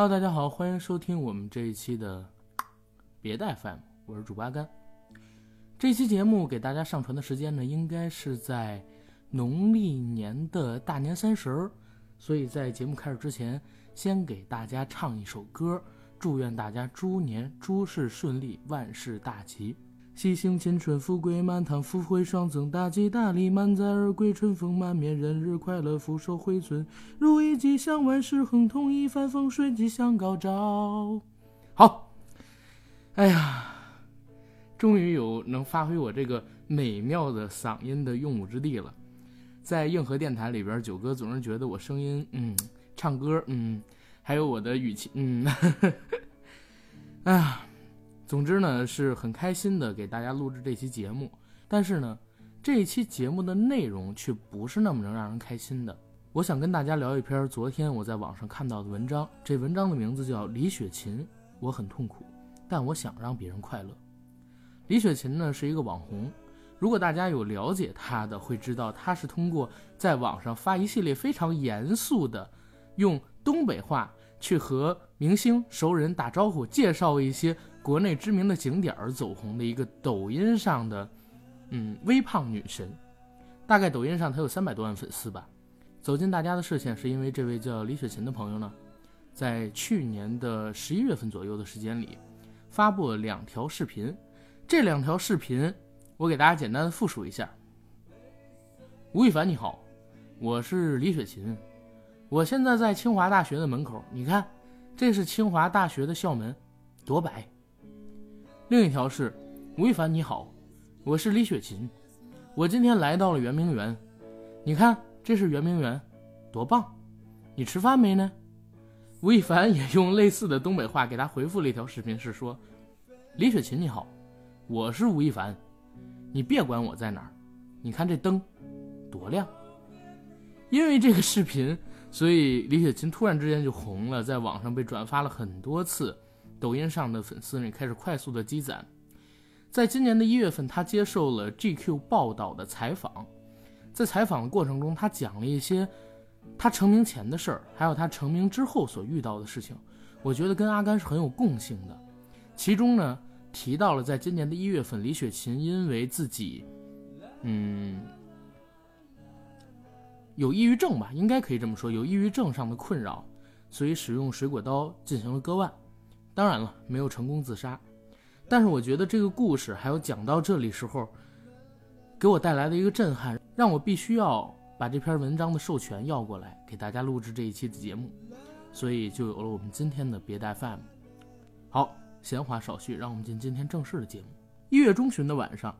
Hello，大家好，欢迎收听我们这一期的别带饭我是主八甘。这期节目给大家上传的时间呢，应该是在农历年的大年三十儿，所以在节目开始之前，先给大家唱一首歌，祝愿大家猪年诸事顺利，万事大吉。喜庆新春，富贵满堂，福慧双增，大吉大利满载而归，春风满面，人日快乐，福寿回春，如意吉祥，万事亨通，一帆风顺，吉祥高照。好，哎呀，终于有能发挥我这个美妙的嗓音的用武之地了。在硬核电台里边，九哥总是觉得我声音，嗯，唱歌，嗯，还有我的语气，嗯，哎呀。总之呢，是很开心的给大家录制这期节目，但是呢，这一期节目的内容却不是那么能让人开心的。我想跟大家聊一篇昨天我在网上看到的文章，这文章的名字叫《李雪琴》，我很痛苦，但我想让别人快乐。李雪琴呢是一个网红，如果大家有了解她的，会知道她是通过在网上发一系列非常严肃的，用东北话去和明星熟人打招呼，介绍一些。国内知名的景点儿走红的一个抖音上的，嗯，微胖女神，大概抖音上她有三百多万粉丝吧。走进大家的视线，是因为这位叫李雪琴的朋友呢，在去年的十一月份左右的时间里，发布了两条视频。这两条视频，我给大家简单的复述一下。吴亦凡你好，我是李雪琴，我现在在清华大学的门口，你看，这是清华大学的校门，多白。另一条是，吴亦凡你好，我是李雪琴，我今天来到了圆明园，你看这是圆明园，多棒！你吃饭没呢？吴亦凡也用类似的东北话给他回复了一条视频，是说，李雪琴你好，我是吴亦凡，你别管我在哪儿，你看这灯多亮。因为这个视频，所以李雪琴突然之间就红了，在网上被转发了很多次。抖音上的粉丝呢开始快速的积攒，在今年的一月份，他接受了 GQ 报道的采访，在采访的过程中，他讲了一些他成名前的事儿，还有他成名之后所遇到的事情，我觉得跟阿甘是很有共性的。其中呢，提到了在今年的一月份，李雪琴因为自己，嗯，有抑郁症吧，应该可以这么说，有抑郁症上的困扰，所以使用水果刀进行了割腕。当然了，没有成功自杀，但是我觉得这个故事还有讲到这里时候，给我带来的一个震撼，让我必须要把这篇文章的授权要过来，给大家录制这一期的节目，所以就有了我们今天的别带 FM。好，闲话少叙，让我们进今天正式的节目。一月中旬的晚上，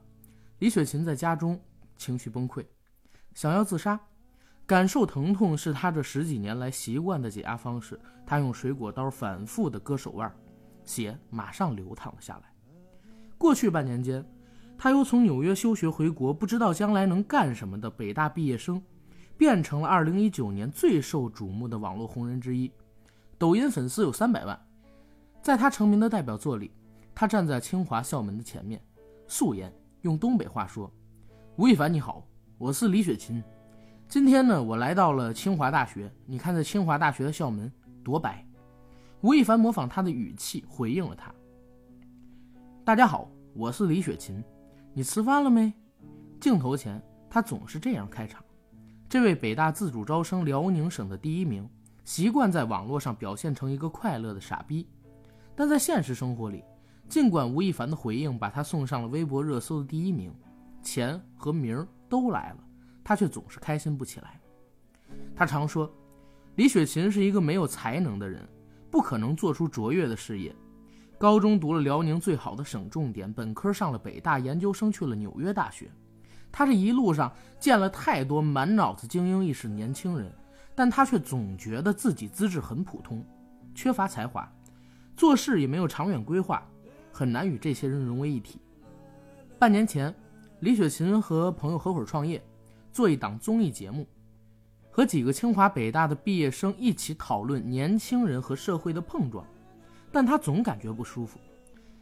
李雪琴在家中情绪崩溃，想要自杀。感受疼痛是她这十几年来习惯的解压方式，她用水果刀反复的割手腕。血马上流淌了下来。过去半年间，他由从纽约休学回国，不知道将来能干什么的北大毕业生，变成了2019年最受瞩目的网络红人之一。抖音粉丝有三百万。在他成名的代表作里，他站在清华校门的前面，素颜，用东北话说：“吴亦凡你好，我是李雪琴。今天呢，我来到了清华大学。你看这清华大学的校门多白。”吴亦凡模仿他的语气回应了他：“大家好，我是李雪琴，你吃饭了没？”镜头前，他总是这样开场。这位北大自主招生辽宁省的第一名，习惯在网络上表现成一个快乐的傻逼，但在现实生活里，尽管吴亦凡的回应把他送上了微博热搜的第一名，钱和名儿都来了，他却总是开心不起来。他常说，李雪琴是一个没有才能的人。不可能做出卓越的事业。高中读了辽宁最好的省重点，本科上了北大，研究生去了纽约大学。他这一路上见了太多满脑子精英意识的年轻人，但他却总觉得自己资质很普通，缺乏才华，做事也没有长远规划，很难与这些人融为一体。半年前，李雪琴和朋友合伙创业，做一档综艺节目。和几个清华北大的毕业生一起讨论年轻人和社会的碰撞，但他总感觉不舒服，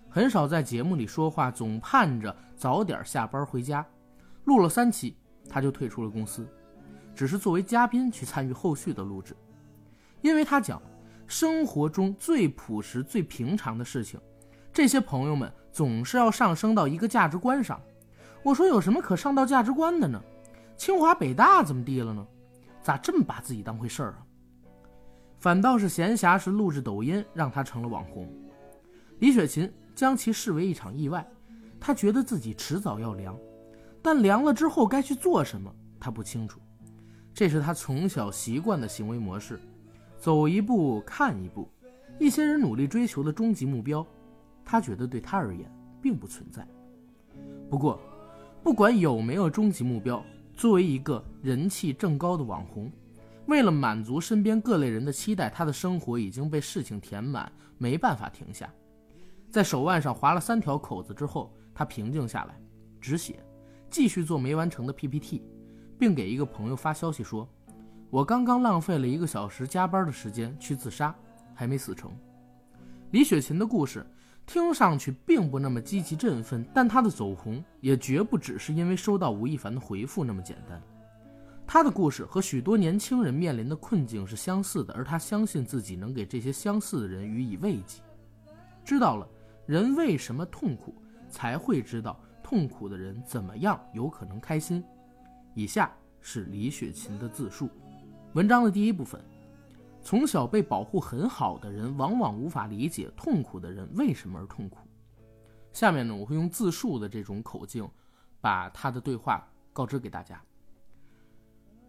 很少在节目里说话，总盼着早点下班回家。录了三期，他就退出了公司，只是作为嘉宾去参与后续的录制，因为他讲生活中最朴实、最平常的事情，这些朋友们总是要上升到一个价值观上。我说有什么可上到价值观的呢？清华北大怎么地了呢？咋这么把自己当回事儿啊？反倒是闲暇时录制抖音，让他成了网红。李雪琴将其视为一场意外，她觉得自己迟早要凉，但凉了之后该去做什么，她不清楚。这是她从小习惯的行为模式，走一步看一步。一些人努力追求的终极目标，她觉得对她而言并不存在。不过，不管有没有终极目标，作为一个人气正高的网红，为了满足身边各类人的期待，他的生活已经被事情填满，没办法停下。在手腕上划了三条口子之后，他平静下来，止血，继续做没完成的 PPT，并给一个朋友发消息说：“我刚刚浪费了一个小时加班的时间去自杀，还没死成。”李雪琴的故事。听上去并不那么积极振奋，但他的走红也绝不只是因为收到吴亦凡的回复那么简单。他的故事和许多年轻人面临的困境是相似的，而他相信自己能给这些相似的人予以慰藉。知道了人为什么痛苦，才会知道痛苦的人怎么样有可能开心。以下是李雪琴的自述，文章的第一部分。从小被保护很好的人，往往无法理解痛苦的人为什么而痛苦。下面呢，我会用自述的这种口径，把他的对话告知给大家。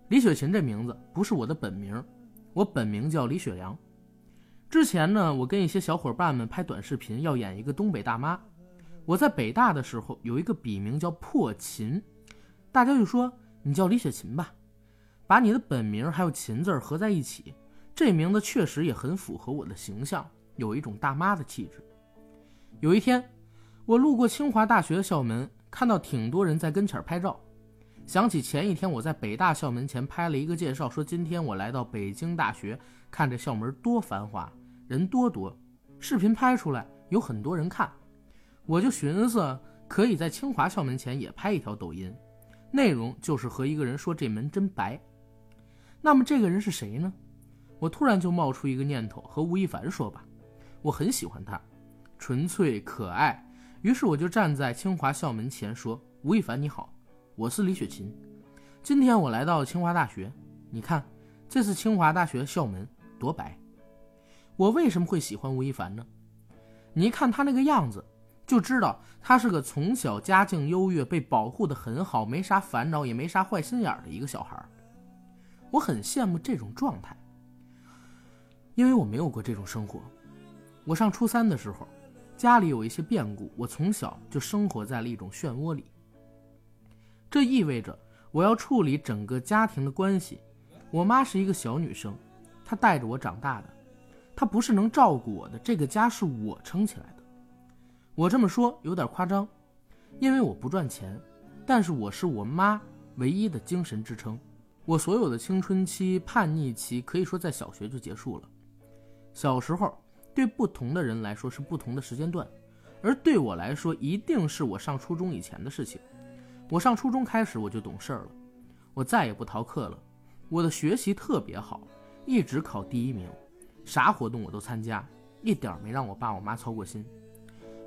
李雪琴这名字不是我的本名，我本名叫李雪良。之前呢，我跟一些小伙伴们拍短视频，要演一个东北大妈。我在北大的时候有一个笔名叫破琴，大家就说你叫李雪琴吧，把你的本名还有琴字合在一起。这名字确实也很符合我的形象，有一种大妈的气质。有一天，我路过清华大学的校门，看到挺多人在跟前拍照，想起前一天我在北大校门前拍了一个介绍，说今天我来到北京大学，看这校门多繁华，人多多，视频拍出来有很多人看，我就寻思可以在清华校门前也拍一条抖音，内容就是和一个人说这门真白。那么这个人是谁呢？我突然就冒出一个念头，和吴亦凡说吧，我很喜欢他，纯粹可爱。于是我就站在清华校门前说：“吴亦凡你好，我是李雪琴，今天我来到清华大学，你看，这是清华大学校门多白。我为什么会喜欢吴亦凡呢？你一看他那个样子，就知道他是个从小家境优越，被保护的很好，没啥烦恼，也没啥坏心眼的一个小孩。我很羡慕这种状态。”因为我没有过这种生活，我上初三的时候，家里有一些变故，我从小就生活在了一种漩涡里。这意味着我要处理整个家庭的关系。我妈是一个小女生，她带着我长大的，她不是能照顾我的，这个家是我撑起来的。我这么说有点夸张，因为我不赚钱，但是我是我妈唯一的精神支撑。我所有的青春期、叛逆期，可以说在小学就结束了。小时候，对不同的人来说是不同的时间段，而对我来说，一定是我上初中以前的事情。我上初中开始，我就懂事儿了，我再也不逃课了。我的学习特别好，一直考第一名，啥活动我都参加，一点没让我爸我妈操过心。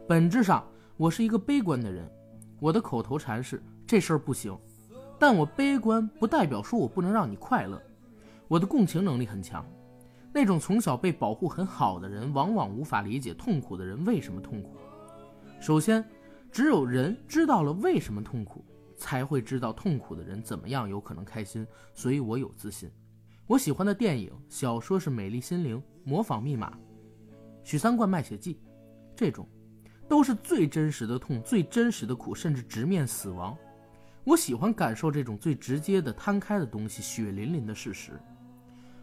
本质上，我是一个悲观的人，我的口头禅是这事儿不行，但我悲观不代表说我不能让你快乐。我的共情能力很强。那种从小被保护很好的人，往往无法理解痛苦的人为什么痛苦。首先，只有人知道了为什么痛苦，才会知道痛苦的人怎么样有可能开心。所以我有自信。我喜欢的电影、小说是《美丽心灵》《模仿密码》《许三观卖血记》，这种都是最真实的痛、最真实的苦，甚至直面死亡。我喜欢感受这种最直接的、摊开的东西，血淋淋的事实。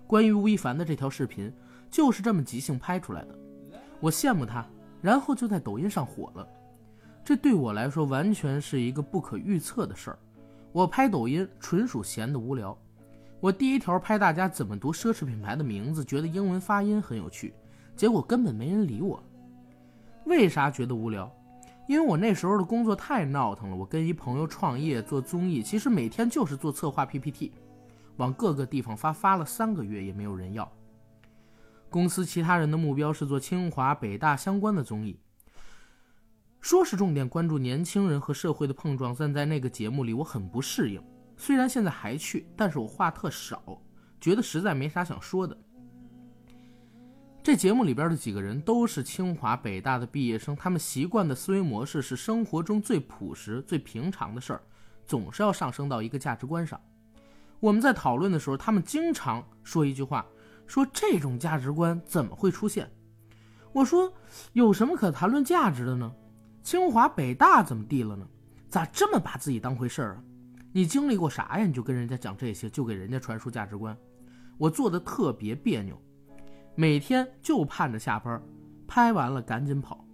关于吴亦凡的这条视频，就是这么即兴拍出来的。我羡慕他，然后就在抖音上火了。这对我来说完全是一个不可预测的事儿。我拍抖音纯属闲得无聊。我第一条拍大家怎么读奢侈品牌的名字，觉得英文发音很有趣，结果根本没人理我。为啥觉得无聊？因为我那时候的工作太闹腾了。我跟一朋友创业做综艺，其实每天就是做策划 PPT。往各个地方发，发了三个月也没有人要。公司其他人的目标是做清华、北大相关的综艺，说是重点关注年轻人和社会的碰撞，但在那个节目里我很不适应。虽然现在还去，但是我话特少，觉得实在没啥想说的。这节目里边的几个人都是清华、北大的毕业生，他们习惯的思维模式是生活中最朴实、最平常的事儿，总是要上升到一个价值观上。我们在讨论的时候，他们经常说一句话，说这种价值观怎么会出现？我说有什么可谈论价值的呢？清华、北大怎么地了呢？咋这么把自己当回事儿啊？你经历过啥呀？你就跟人家讲这些，就给人家传输价值观。我做的特别别扭。每天就盼着下班，拍完了赶紧跑。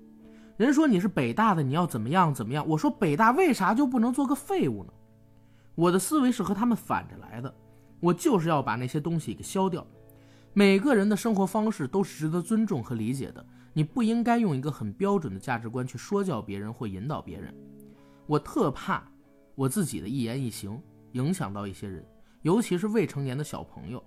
人说你是北大的，你要怎么样怎么样？我说北大为啥就不能做个废物呢？我的思维是和他们反着来的，我就是要把那些东西给消掉。每个人的生活方式都是值得尊重和理解的，你不应该用一个很标准的价值观去说教别人或引导别人。我特怕我自己的一言一行影响到一些人，尤其是未成年的小朋友。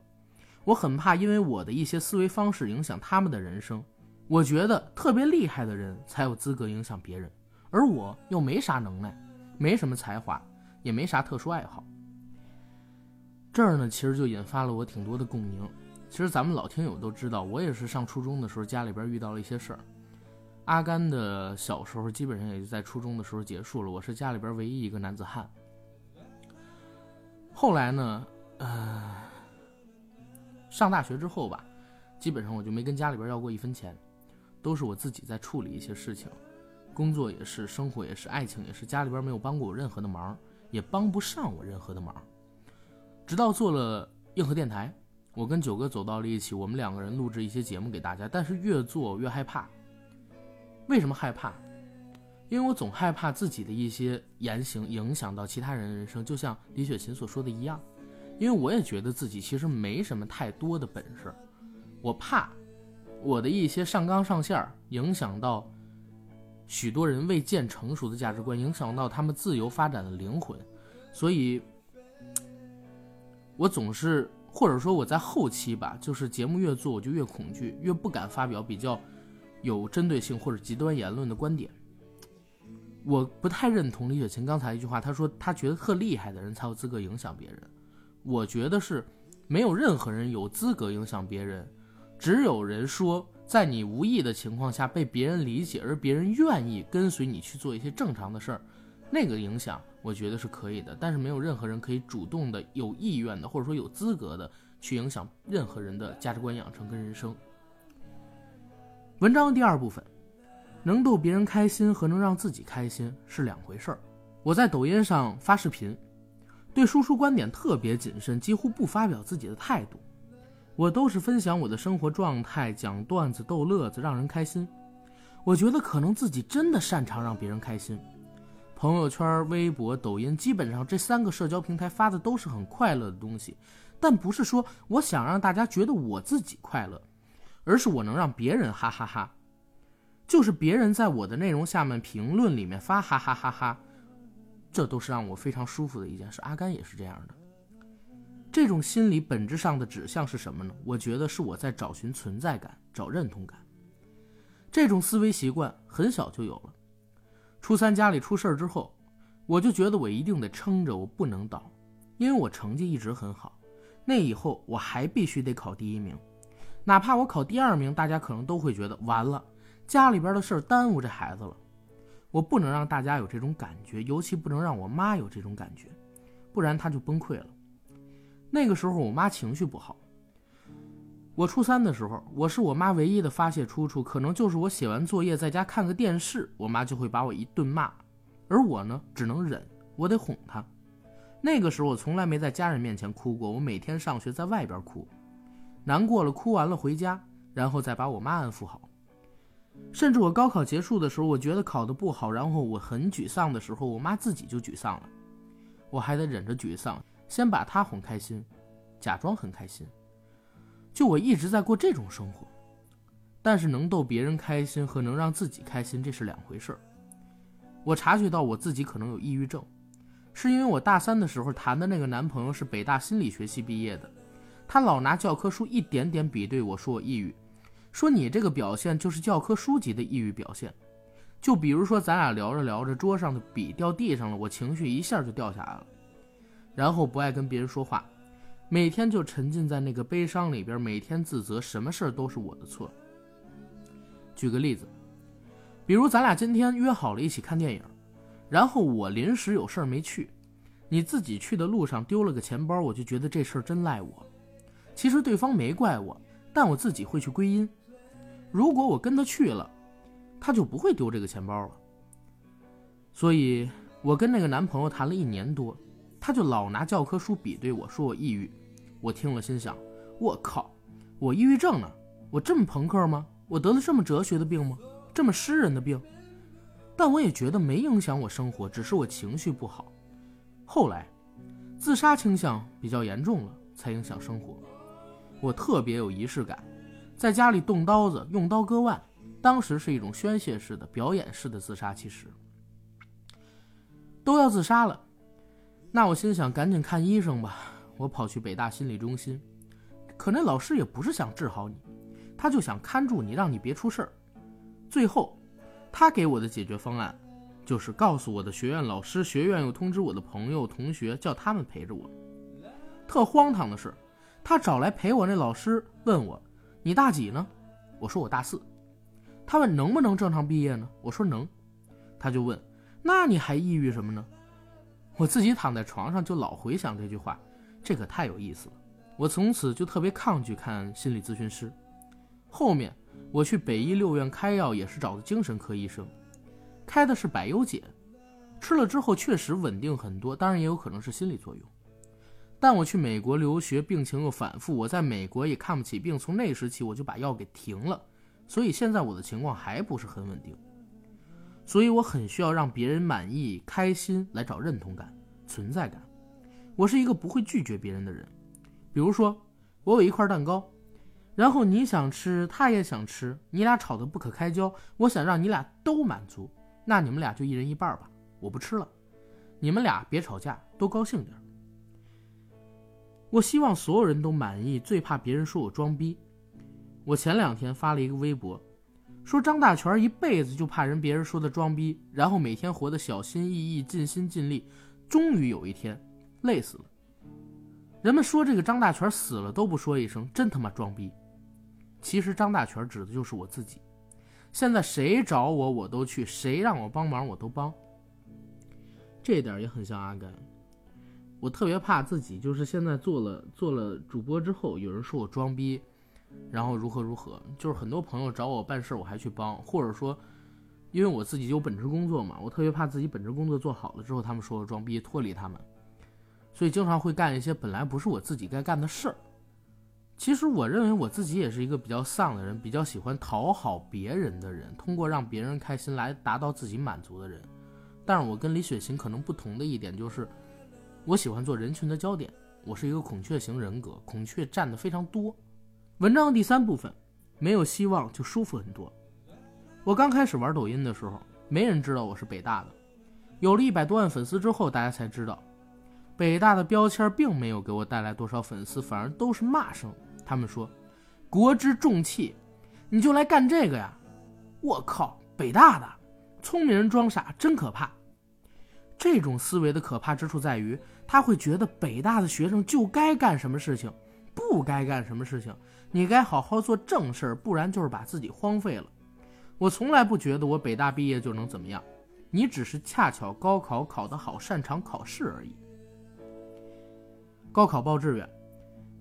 我很怕，因为我的一些思维方式影响他们的人生。我觉得特别厉害的人才有资格影响别人，而我又没啥能耐，没什么才华，也没啥特殊爱好。这儿呢，其实就引发了我挺多的共鸣。其实咱们老听友都知道，我也是上初中的时候家里边遇到了一些事儿。阿甘的小时候基本上也就在初中的时候结束了。我是家里边唯一一个男子汉。后来呢，呃。上大学之后吧，基本上我就没跟家里边要过一分钱，都是我自己在处理一些事情，工作也是，生活也是，爱情也是，家里边没有帮过我任何的忙，也帮不上我任何的忙。直到做了硬核电台，我跟九哥走到了一起，我们两个人录制一些节目给大家，但是越做越害怕。为什么害怕？因为我总害怕自己的一些言行影响到其他人的人生，就像李雪琴所说的一样。因为我也觉得自己其实没什么太多的本事，我怕我的一些上纲上线影响到许多人未见成熟的价值观，影响到他们自由发展的灵魂，所以，我总是或者说我在后期吧，就是节目越做我就越恐惧，越不敢发表比较有针对性或者极端言论的观点。我不太认同李雪琴刚才一句话，她说她觉得特厉害的人才有资格影响别人。我觉得是，没有任何人有资格影响别人，只有人说，在你无意的情况下被别人理解，而别人愿意跟随你去做一些正常的事儿，那个影响我觉得是可以的。但是没有任何人可以主动的、有意愿的，或者说有资格的去影响任何人的价值观养成跟人生。文章第二部分，能逗别人开心和能让自己开心是两回事儿。我在抖音上发视频。对输出观点特别谨慎，几乎不发表自己的态度。我都是分享我的生活状态，讲段子逗乐子，让人开心。我觉得可能自己真的擅长让别人开心。朋友圈、微博、抖音，基本上这三个社交平台发的都是很快乐的东西，但不是说我想让大家觉得我自己快乐，而是我能让别人哈哈哈。就是别人在我的内容下面评论里面发哈哈哈哈。这都是让我非常舒服的一件事。阿甘也是这样的。这种心理本质上的指向是什么呢？我觉得是我在找寻存在感，找认同感。这种思维习惯很小就有了。初三家里出事儿之后，我就觉得我一定得撑着，我不能倒，因为我成绩一直很好。那以后我还必须得考第一名，哪怕我考第二名，大家可能都会觉得完了，家里边的事儿耽误这孩子了。我不能让大家有这种感觉，尤其不能让我妈有这种感觉，不然她就崩溃了。那个时候我妈情绪不好。我初三的时候，我是我妈唯一的发泄出处，可能就是我写完作业在家看个电视，我妈就会把我一顿骂，而我呢只能忍，我得哄她。那个时候我从来没在家人面前哭过，我每天上学在外边哭，难过了哭完了回家，然后再把我妈安抚好。甚至我高考结束的时候，我觉得考得不好，然后我很沮丧的时候，我妈自己就沮丧了，我还得忍着沮丧，先把他哄开心，假装很开心。就我一直在过这种生活，但是能逗别人开心和能让自己开心，这是两回事儿。我察觉到我自己可能有抑郁症，是因为我大三的时候谈的那个男朋友是北大心理学系毕业的，他老拿教科书一点点比对我，说我抑郁。说你这个表现就是教科书级的抑郁表现。就比如说，咱俩聊着聊着，桌上的笔掉地上了，我情绪一下就掉下来了，然后不爱跟别人说话，每天就沉浸在那个悲伤里边，每天自责，什么事儿都是我的错。举个例子，比如咱俩今天约好了一起看电影，然后我临时有事儿没去，你自己去的路上丢了个钱包，我就觉得这事儿真赖我。其实对方没怪我，但我自己会去归因。如果我跟他去了。他就不会丢这个钱包了。所以，我跟那个男朋友谈了一年多，他就老拿教科书比对我，说我抑郁。我听了心想：我靠，我抑郁症呢？我这么朋克吗？我得了这么哲学的病吗？这么诗人的病？但我也觉得没影响我生活，只是我情绪不好。后来，自杀倾向比较严重了，才影响生活。我特别有仪式感，在家里动刀子，用刀割腕。当时是一种宣泄式的、表演式的自杀，其实都要自杀了。那我心想，赶紧看医生吧。我跑去北大心理中心，可那老师也不是想治好你，他就想看住你，让你别出事儿。最后，他给我的解决方案就是告诉我的学院老师，学院又通知我的朋友、同学，叫他们陪着我。特荒唐的是，他找来陪我那老师问我：“你大几呢？”我说：“我大四。”他问能不能正常毕业呢？我说能，他就问，那你还抑郁什么呢？我自己躺在床上就老回想这句话，这可太有意思了。我从此就特别抗拒看心理咨询师。后面我去北医六院开药也是找的精神科医生，开的是百忧解，吃了之后确实稳定很多，当然也有可能是心理作用。但我去美国留学，病情又反复，我在美国也看不起病，从那时起我就把药给停了。所以现在我的情况还不是很稳定，所以我很需要让别人满意、开心来找认同感、存在感。我是一个不会拒绝别人的人。比如说，我有一块蛋糕，然后你想吃，他也想吃，你俩吵得不可开交，我想让你俩都满足，那你们俩就一人一半吧，我不吃了，你们俩别吵架，都高兴点。我希望所有人都满意，最怕别人说我装逼。我前两天发了一个微博，说张大全一辈子就怕人别人说他装逼，然后每天活得小心翼翼、尽心尽力，终于有一天累死了。人们说这个张大全死了都不说一声，真他妈装逼。其实张大全指的就是我自己。现在谁找我我都去，谁让我帮忙我都帮。这点也很像阿甘。我特别怕自己，就是现在做了做了主播之后，有人说我装逼。然后如何如何，就是很多朋友找我办事，我还去帮，或者说，因为我自己有本职工作嘛，我特别怕自己本职工作做好了之后，他们说我装逼，脱离他们，所以经常会干一些本来不是我自己该干的事儿。其实我认为我自己也是一个比较丧的人，比较喜欢讨好别人的人，通过让别人开心来达到自己满足的人。但是我跟李雪琴可能不同的一点就是，我喜欢做人群的焦点，我是一个孔雀型人格，孔雀占的非常多。文章的第三部分，没有希望就舒服很多。我刚开始玩抖音的时候，没人知道我是北大的。有了一百多万粉丝之后，大家才知道，北大的标签并没有给我带来多少粉丝，反而都是骂声。他们说：“国之重器，你就来干这个呀？”我靠，北大的，聪明人装傻，真可怕。这种思维的可怕之处在于，他会觉得北大的学生就该干什么事情。不该干什么事情，你该好好做正事儿，不然就是把自己荒废了。我从来不觉得我北大毕业就能怎么样，你只是恰巧高考考得好，擅长考试而已。高考报志愿，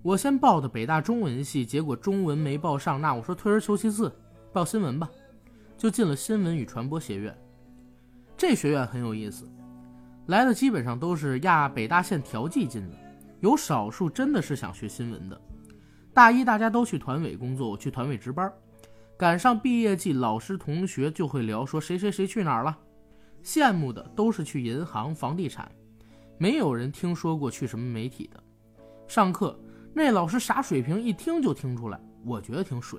我先报的北大中文系，结果中文没报上，那我说退而求其次，报新闻吧，就进了新闻与传播学院。这学院很有意思，来的基本上都是亚北大线调剂进的。有少数真的是想学新闻的。大一大家都去团委工作，我去团委值班。赶上毕业季，老师同学就会聊说谁谁谁去哪儿了。羡慕的都是去银行、房地产，没有人听说过去什么媒体的。上课那老师啥水平，一听就听出来，我觉得挺水。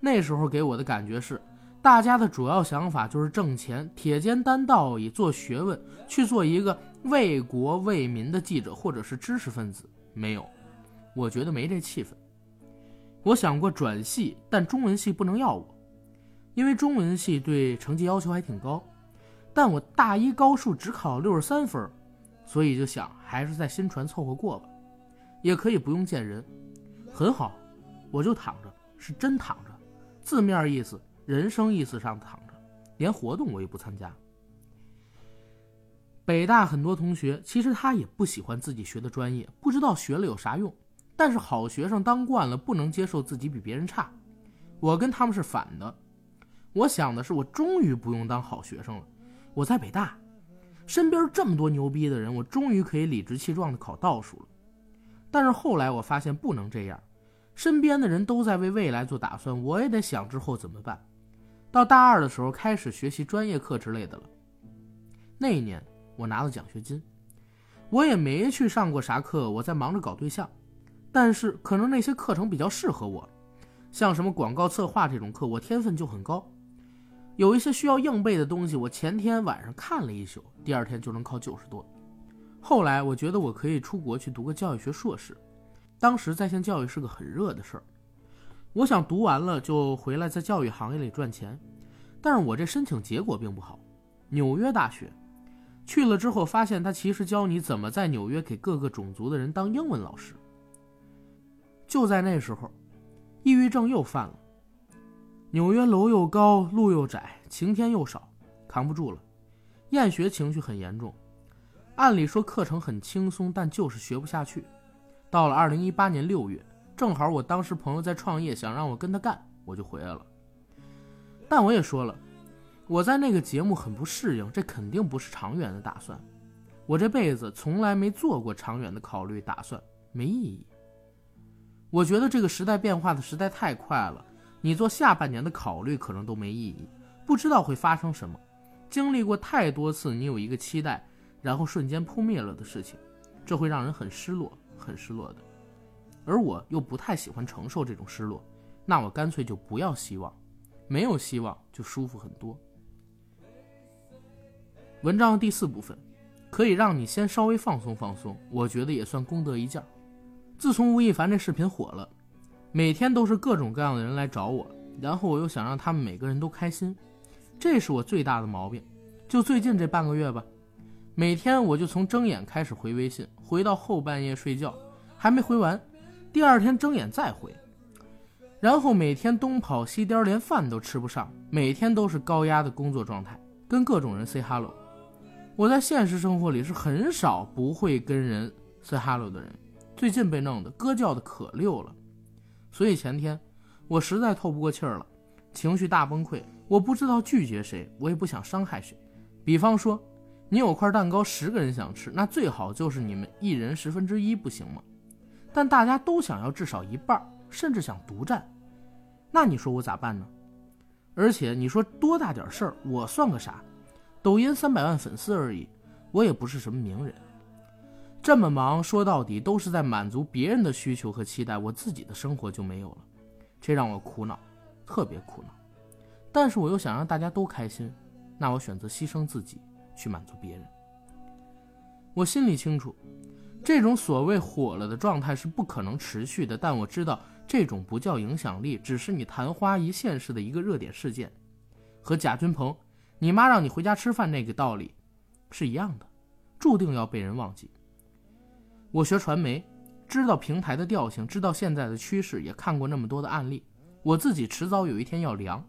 那时候给我的感觉是。大家的主要想法就是挣钱，铁肩担道义，做学问，去做一个为国为民的记者或者是知识分子。没有，我觉得没这气氛。我想过转系，但中文系不能要我，因为中文系对成绩要求还挺高。但我大一高数只考六十三分，所以就想还是在新传凑合过吧，也可以不用见人，很好，我就躺着，是真躺着，字面意思、人生意思上躺着，连活动我也不参加。北大很多同学其实他也不喜欢自己学的专业，不知道学了有啥用，但是好学生当惯了，不能接受自己比别人差。我跟他们是反的，我想的是我终于不用当好学生了。我在北大，身边这么多牛逼的人，我终于可以理直气壮的考倒数了。但是后来我发现不能这样，身边的人都在为未来做打算，我也得想之后怎么办。到大二的时候开始学习专业课之类的了。那一年我拿了奖学金，我也没去上过啥课，我在忙着搞对象。但是可能那些课程比较适合我，像什么广告策划这种课，我天分就很高。有一些需要硬背的东西，我前天晚上看了一宿，第二天就能考九十多。后来我觉得我可以出国去读个教育学硕士，当时在线教育是个很热的事儿，我想读完了就回来在教育行业里赚钱。但是我这申请结果并不好，纽约大学去了之后发现他其实教你怎么在纽约给各个种族的人当英文老师。就在那时候，抑郁症又犯了。纽约楼又高，路又窄，晴天又少，扛不住了，厌学情绪很严重。按理说课程很轻松，但就是学不下去。到了二零一八年六月，正好我当时朋友在创业，想让我跟他干，我就回来了。但我也说了，我在那个节目很不适应，这肯定不是长远的打算。我这辈子从来没做过长远的考虑打算，没意义。我觉得这个时代变化的实在太快了。你做下半年的考虑可能都没意义，不知道会发生什么。经历过太多次你有一个期待，然后瞬间扑灭了的事情，这会让人很失落，很失落的。而我又不太喜欢承受这种失落，那我干脆就不要希望，没有希望就舒服很多。文章的第四部分，可以让你先稍微放松放松，我觉得也算功德一件。自从吴亦凡这视频火了。每天都是各种各样的人来找我，然后我又想让他们每个人都开心，这是我最大的毛病。就最近这半个月吧，每天我就从睁眼开始回微信，回到后半夜睡觉，还没回完，第二天睁眼再回，然后每天东跑西颠，连饭都吃不上，每天都是高压的工作状态，跟各种人 say hello。我在现实生活里是很少不会跟人 say hello 的人，最近被弄得哥叫的可溜了。所以前天，我实在透不过气儿了，情绪大崩溃。我不知道拒绝谁，我也不想伤害谁。比方说，你有块蛋糕，十个人想吃，那最好就是你们一人十分之一，不行吗？但大家都想要至少一半，甚至想独占，那你说我咋办呢？而且你说多大点事儿，我算个啥？抖音三百万粉丝而已，我也不是什么名人。这么忙，说到底都是在满足别人的需求和期待，我自己的生活就没有了，这让我苦恼，特别苦恼。但是我又想让大家都开心，那我选择牺牲自己去满足别人。我心里清楚，这种所谓火了的状态是不可能持续的，但我知道这种不叫影响力，只是你昙花一现式的一个热点事件，和贾君鹏“你妈让你回家吃饭”那个道理是一样的，注定要被人忘记。我学传媒，知道平台的调性，知道现在的趋势，也看过那么多的案例。我自己迟早有一天要凉，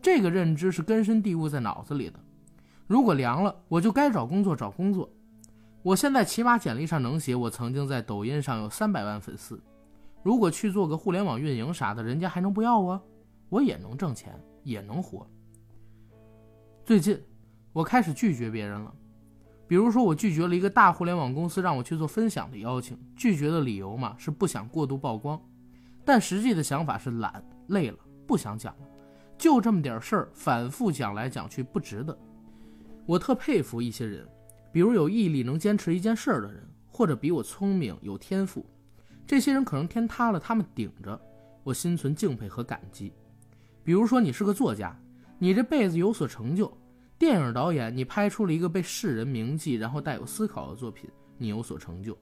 这个认知是根深蒂固在脑子里的。如果凉了，我就该找工作找工作。我现在起码简历上能写我曾经在抖音上有三百万粉丝。如果去做个互联网运营啥的，人家还能不要我？我也能挣钱，也能活。最近，我开始拒绝别人了。比如说，我拒绝了一个大互联网公司让我去做分享的邀请，拒绝的理由嘛是不想过度曝光，但实际的想法是懒、累了，不想讲了，就这么点事儿，反复讲来讲去不值得。我特佩服一些人，比如有毅力能坚持一件事儿的人，或者比我聪明有天赋，这些人可能天塌了，他们顶着，我心存敬佩和感激。比如说你是个作家，你这辈子有所成就。电影导演，你拍出了一个被世人铭记，然后带有思考的作品，你有所成就。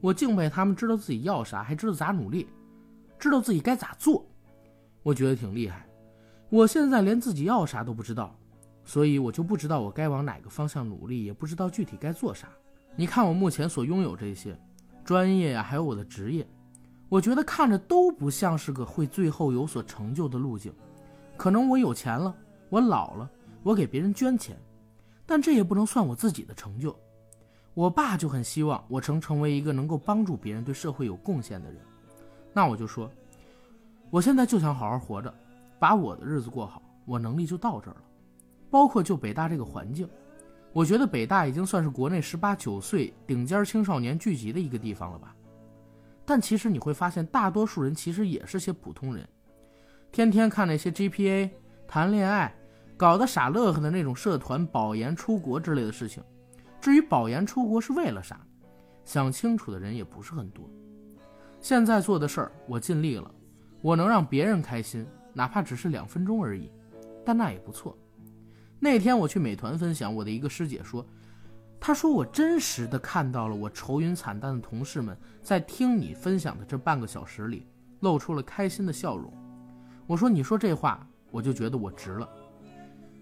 我敬佩他们知道自己要啥，还知道咋努力。知道自己该咋做，我觉得挺厉害。我现在连自己要啥都不知道，所以我就不知道我该往哪个方向努力，也不知道具体该做啥。你看我目前所拥有这些专业呀，还有我的职业，我觉得看着都不像是个会最后有所成就的路径。可能我有钱了，我老了，我给别人捐钱，但这也不能算我自己的成就。我爸就很希望我成成为一个能够帮助别人、对社会有贡献的人。那我就说，我现在就想好好活着。把我的日子过好，我能力就到这儿了。包括就北大这个环境，我觉得北大已经算是国内十八九岁顶尖青少年聚集的一个地方了吧。但其实你会发现，大多数人其实也是些普通人，天天看那些 GPA、谈恋爱、搞得傻乐呵的那种社团、保研、出国之类的事情。至于保研出国是为了啥，想清楚的人也不是很多。现在做的事儿，我尽力了，我能让别人开心。哪怕只是两分钟而已，但那也不错。那天我去美团分享，我的一个师姐说：“她说我真实的看到了我愁云惨淡的同事们在听你分享的这半个小时里露出了开心的笑容。”我说：“你说这话，我就觉得我值了。”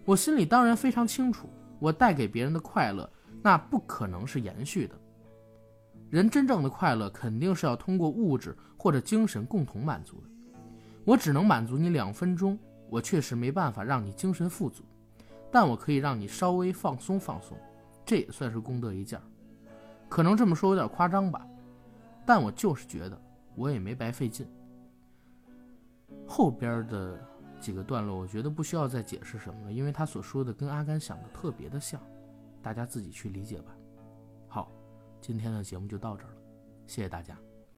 我心里当然非常清楚，我带给别人的快乐，那不可能是延续的。人真正的快乐肯定是要通过物质或者精神共同满足的。我只能满足你两分钟，我确实没办法让你精神富足，但我可以让你稍微放松放松，这也算是功德一件。可能这么说有点夸张吧，但我就是觉得我也没白费劲。后边的几个段落，我觉得不需要再解释什么了，因为他所说的跟阿甘想的特别的像，大家自己去理解吧。好，今天的节目就到这儿了，谢谢大家。